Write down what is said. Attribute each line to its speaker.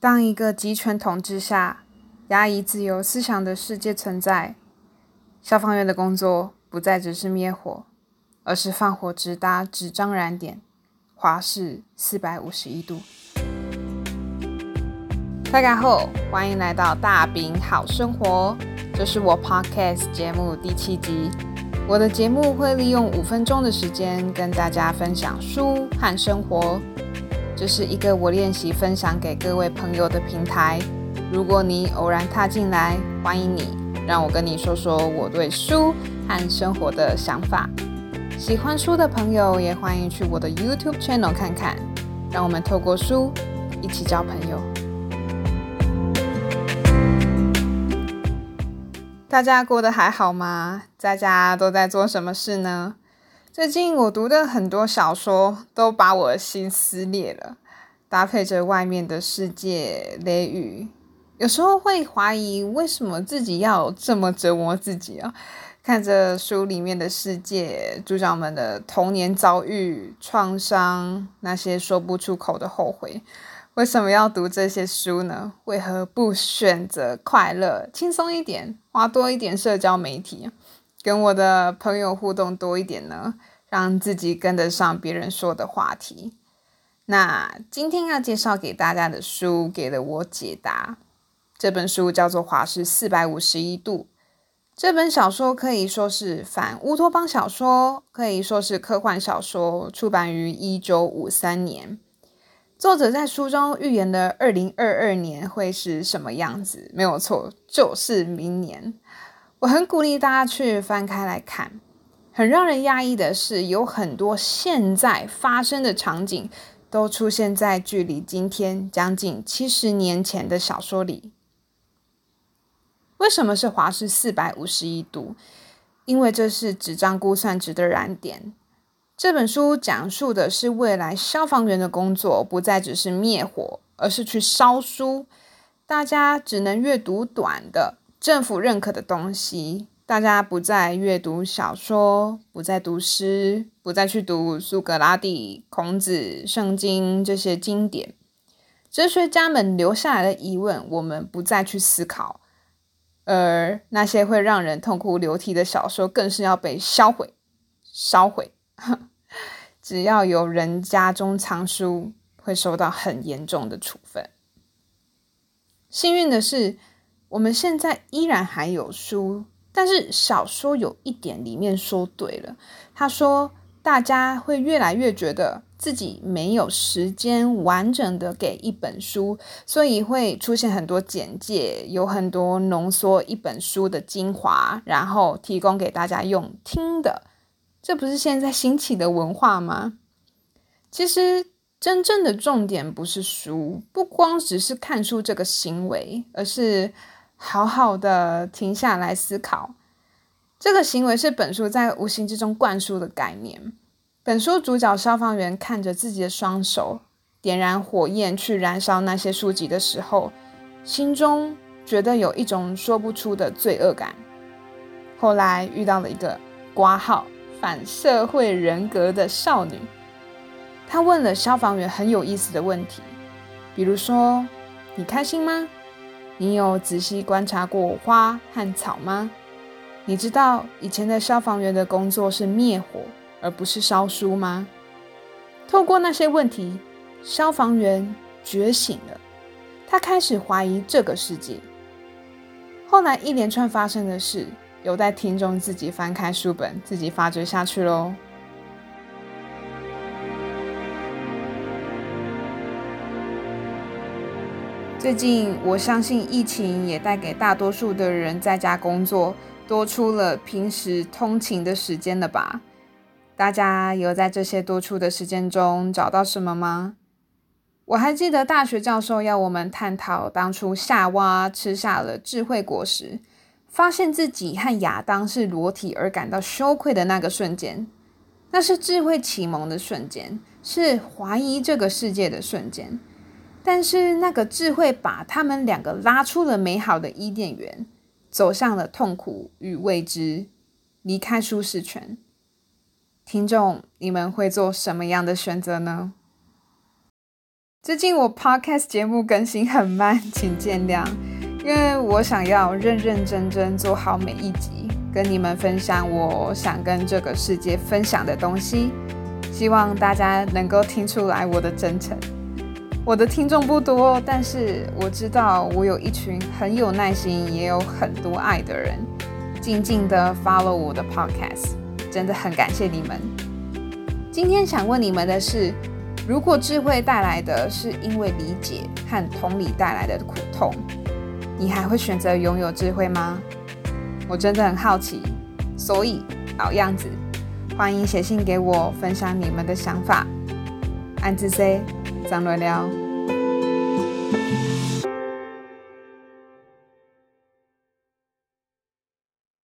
Speaker 1: 当一个集权统治下压抑自由思想的世界存在，消防员的工作不再只是灭火，而是放火直达纸张燃点，华氏四百五十一度。大家好，欢迎来到大饼好生活，这是我 Podcast 节目第七集。我的节目会利用五分钟的时间跟大家分享书和生活。这是一个我练习分享给各位朋友的平台。如果你偶然踏进来，欢迎你，让我跟你说说我对书和生活的想法。喜欢书的朋友也欢迎去我的 YouTube channel 看看，让我们透过书一起交朋友。大家过得还好吗？在家都在做什么事呢？最近我读的很多小说都把我的心撕裂了，搭配着外面的世界雷雨，有时候会怀疑为什么自己要这么折磨自己啊？看着书里面的世界，主角们的童年遭遇创伤，那些说不出口的后悔，为什么要读这些书呢？为何不选择快乐、轻松一点，花多一点社交媒体？跟我的朋友互动多一点呢，让自己跟得上别人说的话题。那今天要介绍给大家的书，给了我解答。这本书叫做《华氏四百五十一度》。这本小说可以说是反乌托邦小说，可以说是科幻小说，出版于一九五三年。作者在书中预言的二零二二年会是什么样子？没有错，就是明年。我很鼓励大家去翻开来看。很让人压抑的是，有很多现在发生的场景都出现在距离今天将近七十年前的小说里。为什么是华氏四百五十一度？因为这是纸张估算值的燃点。这本书讲述的是未来消防员的工作不再只是灭火，而是去烧书。大家只能阅读短的。政府认可的东西，大家不再阅读小说，不再读诗，不再去读苏格拉底、孔子、圣经这些经典。哲学家们留下来的疑问，我们不再去思考。而那些会让人痛哭流涕的小说，更是要被销毁、烧毁。只要有人家中藏书，会受到很严重的处分。幸运的是。我们现在依然还有书，但是小说有一点里面说对了。他说，大家会越来越觉得自己没有时间完整的给一本书，所以会出现很多简介，有很多浓缩一本书的精华，然后提供给大家用听的。这不是现在兴起的文化吗？其实真正的重点不是书，不光只是看书这个行为，而是。好好的停下来思考，这个行为是本书在无形之中灌输的概念。本书主角消防员看着自己的双手点燃火焰去燃烧那些书籍的时候，心中觉得有一种说不出的罪恶感。后来遇到了一个挂号反社会人格的少女，她问了消防员很有意思的问题，比如说：“你开心吗？”你有仔细观察过花和草吗？你知道以前的消防员的工作是灭火，而不是烧书吗？透过那些问题，消防员觉醒了，他开始怀疑这个世界。后来一连串发生的事，有待听众自己翻开书本，自己发掘下去喽。最近，我相信疫情也带给大多数的人在家工作多出了平时通勤的时间了吧？大家有在这些多出的时间中找到什么吗？我还记得大学教授要我们探讨当初夏娃吃下了智慧果实，发现自己和亚当是裸体而感到羞愧的那个瞬间，那是智慧启蒙的瞬间，是怀疑这个世界的瞬间。但是那个智慧把他们两个拉出了美好的伊甸园，走向了痛苦与未知，离开舒适圈。听众，你们会做什么样的选择呢？最近我 podcast 节目更新很慢，请见谅，因为我想要认认真真做好每一集，跟你们分享我想跟这个世界分享的东西。希望大家能够听出来我的真诚。我的听众不多，但是我知道我有一群很有耐心，也有很多爱的人，静静的 follow 我的 podcast，真的很感谢你们。今天想问你们的是。如果智慧带来的是因为理解和同理带来的苦痛，你还会选择拥有智慧吗？我真的很好奇，所以老样子，欢迎写信给我分享你们的想法。安子 C，上来了。